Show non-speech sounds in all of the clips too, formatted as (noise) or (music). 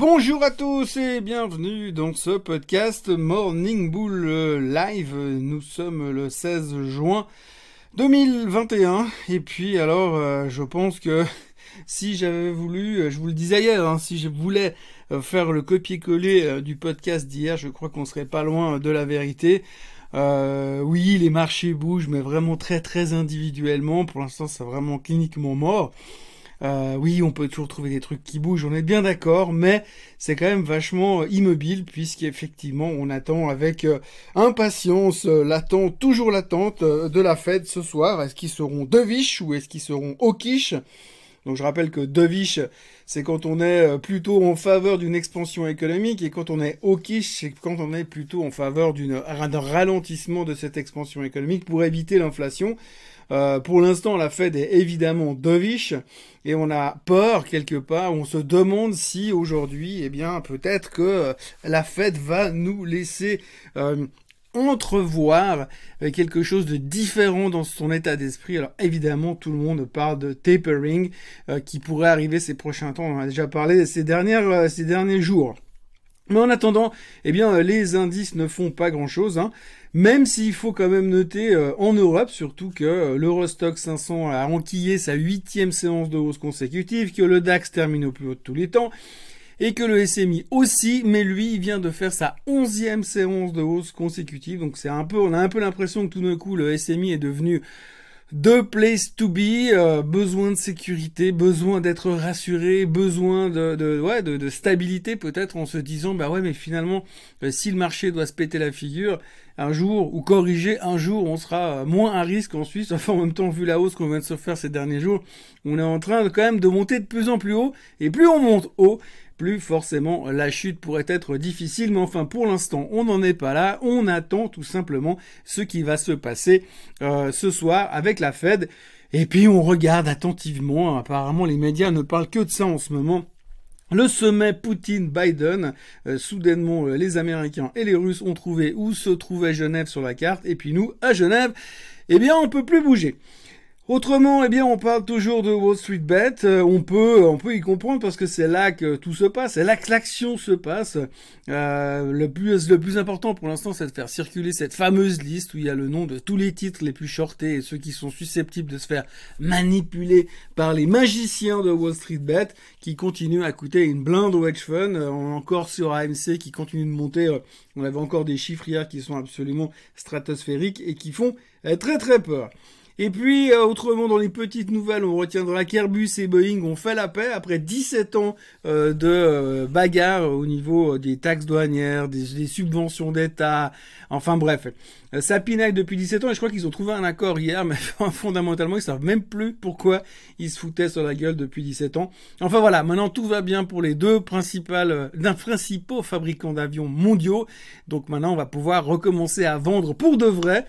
Bonjour à tous et bienvenue dans ce podcast Morning Bull Live. Nous sommes le 16 juin 2021 et puis alors euh, je pense que (laughs) si j'avais voulu, euh, je vous le disais hier, hein, si je voulais euh, faire le copier-coller du podcast d'hier, je crois qu'on serait pas loin de la vérité. oui, les marchés bougent, mais vraiment très très individuellement. Pour l'instant, c'est vraiment cliniquement mort. Euh, oui, on peut toujours trouver des trucs qui bougent, on est bien d'accord, mais c'est quand même vachement immobile puisqu'effectivement on attend avec euh, impatience euh, l'attente, toujours l'attente de la Fed ce soir. Est-ce qu'ils seront dovish ou est-ce qu'ils seront hawkish donc je rappelle que dovish, c'est quand on est plutôt en faveur d'une expansion économique et quand on est hawkish, c'est quand on est plutôt en faveur d'un ralentissement de cette expansion économique pour éviter l'inflation. Euh, pour l'instant, la Fed est évidemment dovish et on a peur quelque part. On se demande si aujourd'hui, eh bien, peut-être que euh, la Fed va nous laisser euh, entrevoir quelque chose de différent dans son état d'esprit. Alors évidemment, tout le monde parle de tapering qui pourrait arriver ces prochains temps. On en a déjà parlé ces dernières ces derniers jours. Mais en attendant, eh bien, les indices ne font pas grand-chose. Hein. Même s'il faut quand même noter euh, en Europe surtout que euh, l'Eurostock 500 a enquillé sa huitième séance de hausse consécutive, que le DAX termine au plus haut de tous les temps, et que le SMI aussi, mais lui, il vient de faire sa onzième séance de hausse consécutive. Donc c'est un peu, on a un peu l'impression que tout d'un coup le SMI est devenu de place to be, euh, besoin de sécurité, besoin d'être rassuré, besoin de, ouais, de, stabilité peut-être en se disant bah ouais mais finalement euh, si le marché doit se péter la figure un jour ou corriger un jour on sera moins à risque en Suisse. (laughs) Enfin en même temps vu la hausse qu'on vient de se faire ces derniers jours, on est en train quand même de monter de plus en plus haut et plus on monte haut plus forcément la chute pourrait être difficile, mais enfin pour l'instant on n'en est pas là, on attend tout simplement ce qui va se passer euh, ce soir avec la Fed, et puis on regarde attentivement, apparemment les médias ne parlent que de ça en ce moment. Le sommet Poutine-Biden, euh, soudainement euh, les Américains et les Russes ont trouvé où se trouvait Genève sur la carte, et puis nous, à Genève, eh bien on peut plus bouger. Autrement, eh bien, on parle toujours de Wall Street Bet. Euh, on peut, on peut y comprendre parce que c'est là que tout se passe, c'est là que l'action se passe. Euh, le plus, le plus important pour l'instant, c'est de faire circuler cette fameuse liste où il y a le nom de tous les titres les plus shortés et ceux qui sont susceptibles de se faire manipuler par les magiciens de Wall Street Bet, qui continuent à coûter une blinde au hedge fund. Euh, encore sur AMC qui continue de monter. on avait encore des chiffres hier qui sont absolument stratosphériques et qui font très très peur. Et puis, euh, autrement, dans les petites nouvelles, on retiendra qu'Airbus et Boeing ont fait la paix après 17 ans euh, de euh, bagarre au niveau des taxes douanières, des, subventions d'État, enfin bref. Ça pinaille depuis 17 ans et je crois qu'ils ont trouvé un accord hier, (laughs) mais fondamentalement, ils savent même plus pourquoi ils se foutaient sur la gueule depuis 17 ans. Enfin voilà, maintenant tout va bien pour les deux principales, d'un principaux fabricants d'avions mondiaux. Donc maintenant, on va pouvoir recommencer à vendre pour de vrai,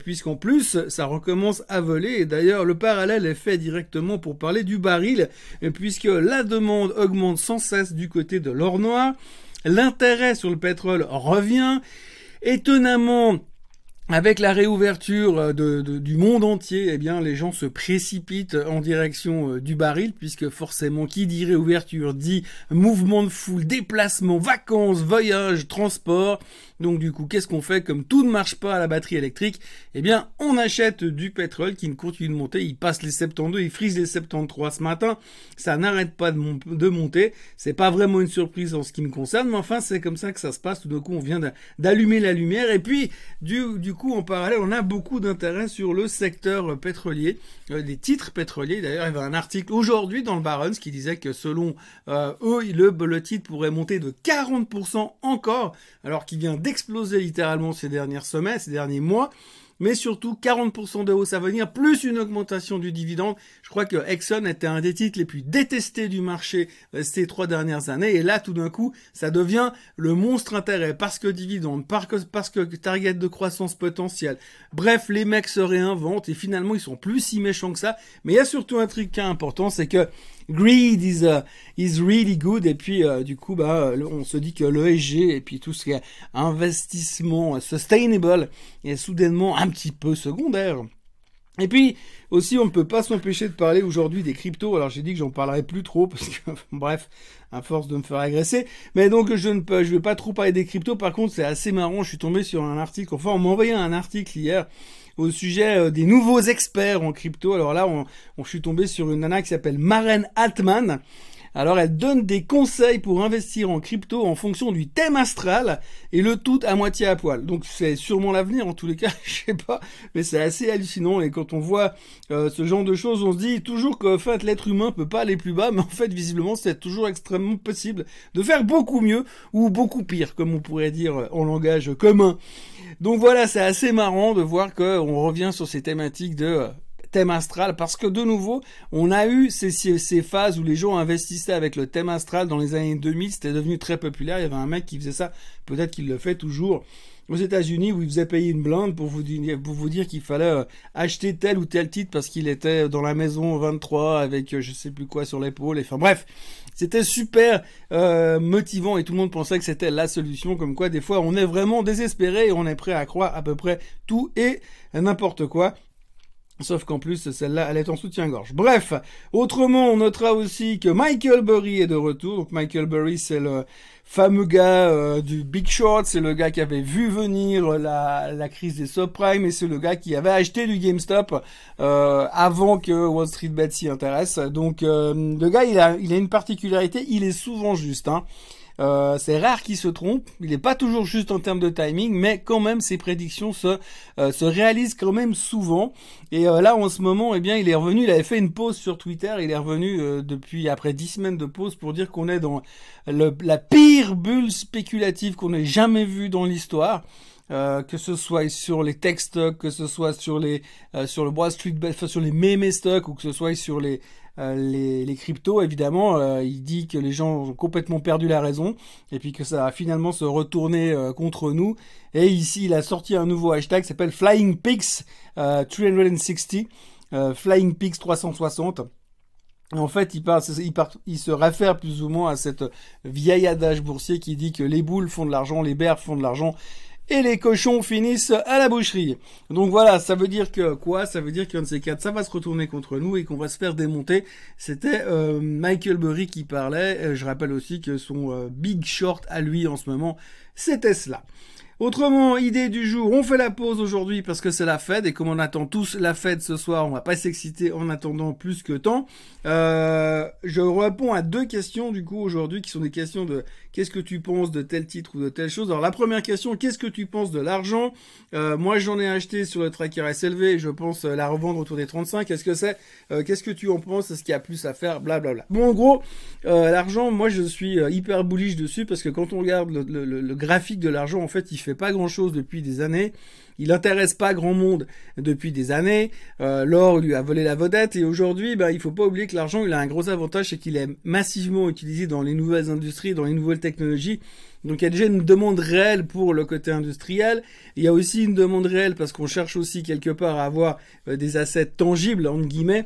puisqu'en plus, ça recommence à voler. Et d'ailleurs, le parallèle est fait directement pour parler du baril, puisque la demande augmente sans cesse du côté de l'or noir. L'intérêt sur le pétrole revient. Étonnamment, avec la réouverture euh, du monde entier, eh bien, les gens se précipitent en direction euh, du baril, puisque forcément, qui dit réouverture dit mouvement de foule, déplacement, vacances, voyages, transport. Donc du coup, qu'est-ce qu'on fait? Comme tout ne marche pas à la batterie électrique, eh bien, on achète du pétrole qui ne continue de monter. Il passe les 72, il frise les 73 ce matin. Ça n'arrête pas de, de monter. C'est pas vraiment une surprise en ce qui me concerne, mais enfin, c'est comme ça que ça se passe. Tout d'un coup, on vient d'allumer la lumière. Et puis, du, du en parallèle, on a beaucoup d'intérêt sur le secteur pétrolier, euh, des titres pétroliers. D'ailleurs, il y avait un article aujourd'hui dans le Barons qui disait que selon euh, eux, le, le titre pourrait monter de 40% encore, alors qu'il vient explosé littéralement ces dernières semaines, ces derniers mois mais surtout 40% de hausse à venir, plus une augmentation du dividende. Je crois que Exxon était un des titres les plus détestés du marché euh, ces trois dernières années, et là, tout d'un coup, ça devient le monstre intérêt, parce que dividende, parce que, parce que target de croissance potentielle. Bref, les mecs se réinventent, et finalement, ils sont plus si méchants que ça, mais il y a surtout un truc qui est important, c'est que greed is uh, is really good et puis uh, du coup bah on se dit que l'ESG et puis tout ce qui est investissement sustainable est soudainement un petit peu secondaire. Et puis aussi, on ne peut pas s'empêcher de parler aujourd'hui des cryptos. Alors j'ai dit que j'en parlerai plus trop parce que (laughs) bref, à force de me faire agresser. Mais donc je ne peux, je vais pas trop parler des cryptos. Par contre, c'est assez marrant. Je suis tombé sur un article. Enfin, on m'a envoyé un article hier au sujet euh, des nouveaux experts en crypto. Alors là, on, on je suis tombé sur une nana qui s'appelle Maren Altman alors elle donne des conseils pour investir en crypto en fonction du thème astral et le tout à moitié à poil. Donc c'est sûrement l'avenir en tous les cas, (laughs) je sais pas, mais c'est assez hallucinant et quand on voit euh, ce genre de choses, on se dit toujours qu'en fait l'être humain peut pas aller plus bas, mais en fait visiblement c'est toujours extrêmement possible de faire beaucoup mieux ou beaucoup pire, comme on pourrait dire en langage commun. Donc voilà, c'est assez marrant de voir qu'on revient sur ces thématiques de thème astral parce que de nouveau, on a eu ces, ces, phases où les gens investissaient avec le thème astral dans les années 2000, c'était devenu très populaire. Il y avait un mec qui faisait ça, peut-être qu'il le fait toujours aux États-Unis où il faisait payer une blinde pour vous dire, pour vous dire qu'il fallait euh, acheter tel ou tel titre parce qu'il était dans la maison 23 avec euh, je sais plus quoi sur l'épaule. Enfin bref, c'était super euh, motivant et tout le monde pensait que c'était la solution. Comme quoi, des fois, on est vraiment désespéré et on est prêt à croire à peu près tout et n'importe quoi. Sauf qu'en plus, celle-là, elle est en soutien-gorge. Bref, autrement, on notera aussi que Michael Burry est de retour. Donc Michael Burry, c'est le fameux gars euh, du Big Short, c'est le gars qui avait vu venir la, la crise des subprimes et c'est le gars qui avait acheté du GameStop euh, avant que Wall Street Bet s'y intéresse. Donc euh, le gars, il a, il a une particularité, il est souvent juste. Hein. Euh, c'est rare qu'il se trompe. Il n'est pas toujours juste en termes de timing, mais quand même ses prédictions se, euh, se réalisent quand même souvent. Et euh, là, en ce moment, eh bien, il est revenu. Il avait fait une pause sur Twitter. Il est revenu depuis après dix semaines de pause pour dire qu'on est dans la pire bulle spéculative qu'on ait jamais vue dans l'histoire. que ce soit sur les tech stocks, que ce soit sur les sur le Wall Street, enfin, sur les meme stocks ou que ce soit sur les euh, les, cryptos, évidemment, euh, il dit que les gens ont complètement perdu la raison et puis que ça va finalement se retourner euh, contre nous. Et ici, il a sorti un nouveau hashtag qui s'appelle Flying Pigs 360, Flying Pigs 360. En fait, il, il se réfère plus ou moins à cette vieille adage boursier qui dit que les boules font de l'argent, les bears font de l'argent et les cochons finissent à la boucherie. Donc voilà, ça veut dire que quoi? Ça veut dire qu'un de ces quatre, ça va se retourner contre nous et qu'on va se faire démonter. C'était euh, Michael Burry qui parlait. Euh, je rappelle aussi que son euh, big short à lui en ce moment, c'était cela. Autrement, idée du jour, on fait la pause aujourd'hui parce que c'est la Fed et comme on attend tous la Fed ce soir, on va pas s'exciter en attendant plus que temps. Euh, je réponds à deux questions du coup aujourd'hui qui sont des questions de qu'est-ce que tu penses de tel titre ou de telle chose? Alors la première question, qu'est-ce que tu penses de l'argent? Euh, Moi j'en ai acheté sur le tracker SLV et je pense euh, la revendre autour des 35. Qu'est-ce que c'est Qu'est-ce que tu en penses? Est-ce qu'il y a plus à faire? Blablabla. Bon en gros, l'argent, moi je suis hyper bullish dessus parce que quand on regarde le, le, le graphique de l'argent, en fait il fait pas grand chose depuis des années. Il intéresse pas grand monde depuis des années. Euh, L'or lui a volé la vedette et aujourd'hui, ben, il faut pas oublier que l'argent, il a un gros avantage, c'est qu'il est massivement utilisé dans les nouvelles industries, dans les nouvelles technologies. Donc il y a déjà une demande réelle pour le côté industriel. Il y a aussi une demande réelle parce qu'on cherche aussi quelque part à avoir euh, des assets tangibles entre guillemets.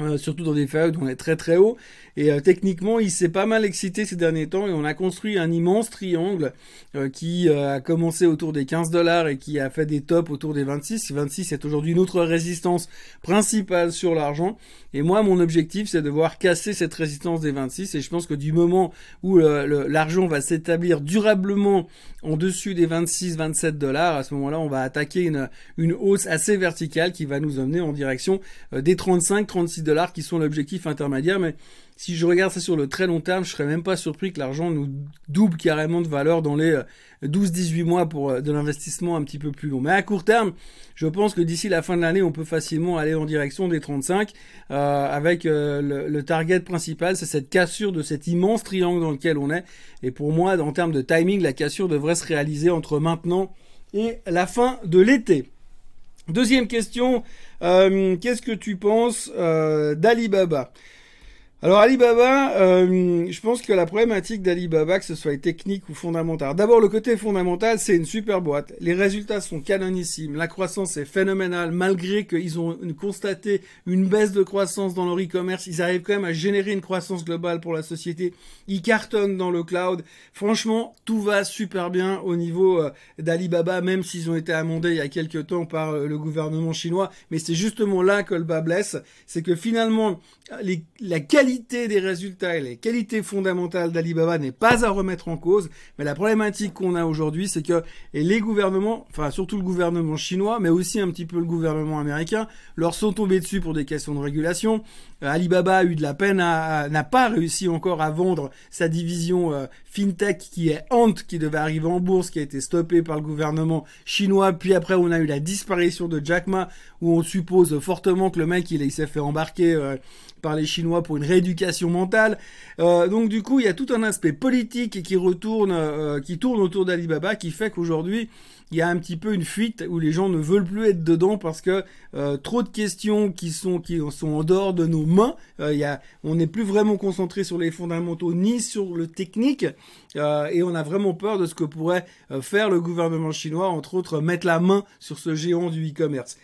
Euh, surtout dans des périodes où on est très très haut. Et euh, techniquement, il s'est pas mal excité ces derniers temps et on a construit un immense triangle euh, qui a commencé autour des 15 dollars et qui a fait des tops autour des 26. 26 est aujourd'hui notre résistance principale sur l'argent. Et moi, mon objectif, c'est de voir casser cette résistance des 26. Et je pense que du moment où l'argent va s'établir durablement en dessus des 26-27 dollars, à ce moment-là, on va attaquer une, une hausse assez verticale qui va nous emmener en direction des 35-36 dollars qui sont l'objectif intermédiaire. Mais si je regarde ça sur le très long terme, je serais même pas surpris que l'argent nous double carrément de valeur dans les 12-18 euh, mois pour euh, de l'investissement un petit peu plus long. Mais à court terme, je pense que d'ici la fin de l'année, on peut facilement aller en direction des 35 euh, avec le, target principal, c'est cette cassure de cet immense triangle dans lequel on est. Et pour moi, en termes de timing, la cassure devrait se réaliser entre maintenant et la fin de l'été. Deuxième question, qu'est-ce que tu penses d'Alibaba? Alors Alibaba, euh, je pense que la problématique d'Alibaba, que ce soit technique ou fondamental. D'abord le côté fondamental, c'est une super boîte. Les résultats sont canonissimes. La croissance est phénoménale, malgré qu'ils ont constaté une baisse de croissance dans leur e-commerce. Ils arrivent quand même à générer une croissance globale pour la société. Ils cartonnent dans le cloud. Franchement, tout va super bien au niveau euh, d'Alibaba, même s'ils ont été amendés il y a quelques temps par euh, le gouvernement chinois. Mais c'est justement là que le bas blesse, c'est que finalement la qualité qualité des résultats et les qualités fondamentales d'Alibaba n'est pas à remettre en cause, mais la problématique qu'on a aujourd'hui, c'est que les gouvernements, enfin surtout le gouvernement chinois, mais aussi un petit peu le gouvernement américain, leur sont tombés dessus pour des questions de régulation. Euh, Alibaba a eu de la peine n'a pas réussi encore à vendre sa division euh, fintech qui est Ant, qui devait arriver en bourse, qui a été stoppée par le gouvernement chinois. Puis après, on a eu la disparition de Jack Ma, où on suppose fortement que le mec il, s'est fait embarquer euh, par les Chinois pour une rééducation mentale. Euh, donc du coup, il y a tout un aspect politique qui retourne, euh, qui tourne autour d'Alibaba, qui fait qu'aujourd'hui, il y a un petit peu une fuite où les gens ne veulent plus être dedans parce que euh, trop de questions qui sont qui sont en dehors de nos mains. il y a, on n'est plus vraiment concentré sur les fondamentaux ni sur le technique et on a vraiment peur de ce que pourrait faire le gouvernement chinois, entre autres mettre la main sur ce géant du e-commerce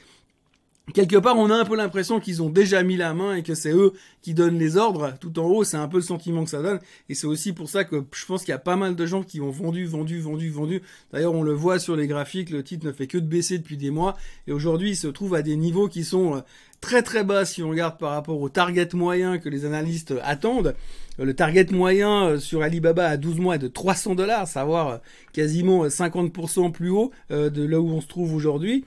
quelque part, on a un peu l'impression qu'ils ont déjà mis la main et que c'est eux qui donnent les ordres. Tout en haut, c'est un peu le sentiment que ça donne. Et c'est aussi pour ça que je pense qu'il y a pas mal de gens qui ont vendu, vendu, vendu, vendu. D'ailleurs, on le voit sur les graphiques, le titre ne fait que de baisser depuis des mois. Et aujourd'hui, il se trouve à des niveaux qui sont euh, très très bas si on regarde par rapport au target moyen que les analystes attendent. Le target moyen euh, sur Alibaba à 12 mois est de 300 dollars, savoir euh, quasiment 50% plus haut de là où on se trouve aujourd'hui.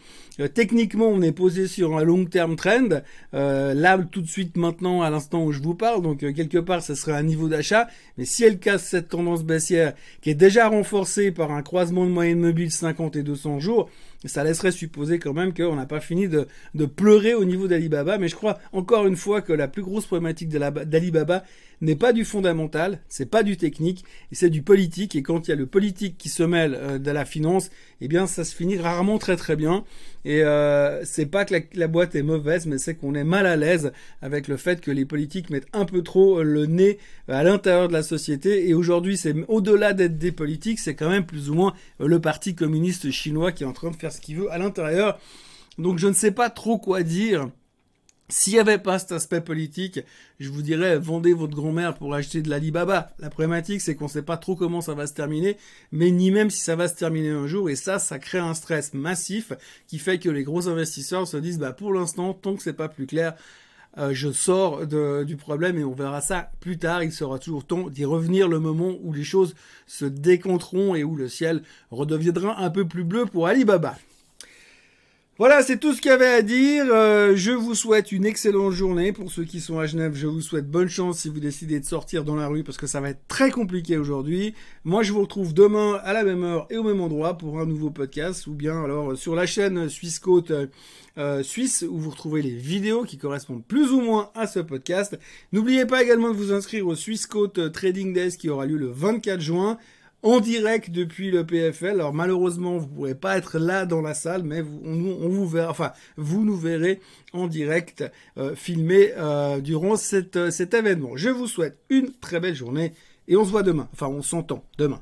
Techniquement, on est posé sur un long term trend. Là, tout de suite maintenant, à l'instant où je vous parle, donc quelque part, ce serait un niveau d'achat. Mais si elle casse cette tendance baissière, qui est déjà renforcée par un croisement de moyenne mobile 50 et 200 jours, ça laisserait supposer quand même qu'on n'a pas fini de, pleurer au niveau d'Alibaba. Mais je crois encore une fois que la plus grosse problématique d'Alibaba n'est pas du fondamental, c'est pas du technique, c'est du politique. Et quand il y a le politique qui se mêle euh, de la finance, eh bien ça se finit rarement très très bien. Et euh, c'est pas que la, la, boîte est mauvaise, mais c'est qu'on est mal à l'aise avec le fait que les politiques mettent un peu trop le nez à l'intérieur de la société. Et aujourd'hui, c'est au-delà d'être des politiques, c'est quand même plus ou moins le parti communiste chinois qui est en train de faire ce qu'il veut à l'intérieur. Donc je ne sais pas trop quoi dire s'il n'y avait pas cet aspect politique, je vous dirais, vendez votre grand-mère pour acheter de l'Alibaba. La problématique, c'est qu'on ne sait pas trop comment ça va se terminer, mais ni même si ça va se terminer un jour. Et ça, ça crée un stress massif qui fait que les gros investisseurs se disent, bah, pour l'instant, tant que c'est pas plus clair, euh, je sors du problème et on verra ça plus tard. Il sera toujours temps d'y revenir le moment où les choses se décompteront et où le ciel redeviendra un peu plus bleu pour Alibaba. Voilà, c'est tout ce qu'il y avait à dire. Euh, je vous souhaite une excellente journée. Pour ceux qui sont à Genève, je vous souhaite bonne chance si vous décidez de sortir dans la rue parce que ça va être très compliqué aujourd'hui. Moi, je vous retrouve demain à la même heure et au même endroit pour un nouveau podcast ou bien alors sur la chaîne Suisse Côte euh, Suisse où vous retrouvez les vidéos qui correspondent plus ou moins à ce podcast. N'oubliez pas également de vous inscrire au Suisse Côte Trading Days qui aura lieu le 24 juin en direct depuis le PFL. Alors malheureusement, vous pourrez pas être là dans la salle, mais vous, on, vous verra, enfin, vous nous verrez en direct euh, filmé euh, durant cette, cet événement. Je vous souhaite une très belle journée et on se voit demain. Enfin, on s'entend demain.